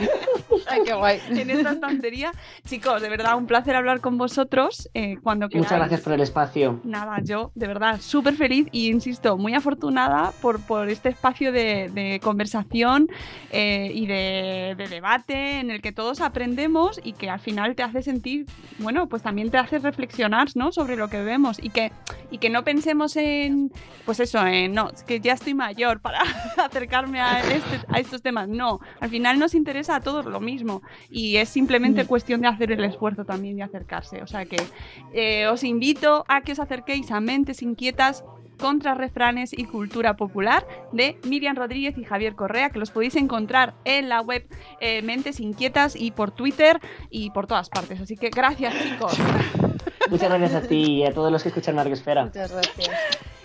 Ay, qué guay. en esta estantería. Chicos, de verdad, un placer hablar con vosotros eh, cuando queráis. Muchas gracias por el espacio. Nada, yo de verdad súper feliz y insisto, muy afortunada por, por este espacio de, de conversación eh, y de, de debate en el que todos aprendemos y que al final te hace sentir, bueno, pues también te hace reflexionar ¿no? sobre lo que vemos y que, y que no pensemos en, pues eso, en, no, es que ya estoy mayor para acercarme a, este- a estos temas. No, al final nos interesa a todos lo mismo y es simplemente cuestión de hacer el esfuerzo también de acercarse. O sea que eh, os invito a que os acerquéis a Mentes Inquietas contra refranes y cultura popular de Miriam Rodríguez y Javier Correa, que los podéis encontrar en la web eh, Mentes Inquietas y por Twitter y por todas partes. Así que gracias, chicos. Muchas gracias a ti y a todos los que escuchan Marquesfera. Muchas gracias.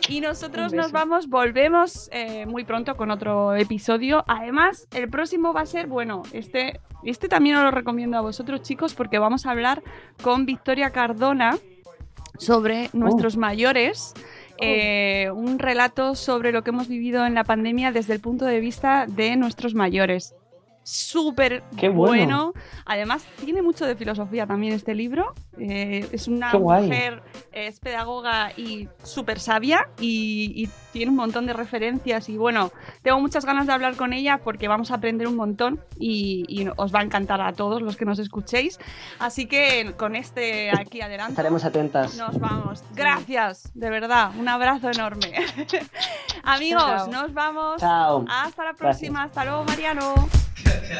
Y nosotros nos vamos, volvemos eh, muy pronto con otro episodio. Además, el próximo va a ser, bueno, este, este también os lo recomiendo a vosotros, chicos, porque vamos a hablar con Victoria Cardona sobre nuestros mayores. Eh, un relato sobre lo que hemos vivido en la pandemia desde el punto de vista de nuestros mayores. Súper Qué bueno. Además, tiene mucho de filosofía también este libro. Eh, es una mujer, es pedagoga y súper sabia y, y tiene un montón de referencias. Y bueno, tengo muchas ganas de hablar con ella porque vamos a aprender un montón y, y os va a encantar a todos los que nos escuchéis. Así que con este aquí adelante. Estaremos atentas. Nos vamos. Gracias, de verdad. Un abrazo enorme. Amigos, Chao. nos vamos. Chao. Hasta la próxima. Hasta luego, Mariano. Yeah.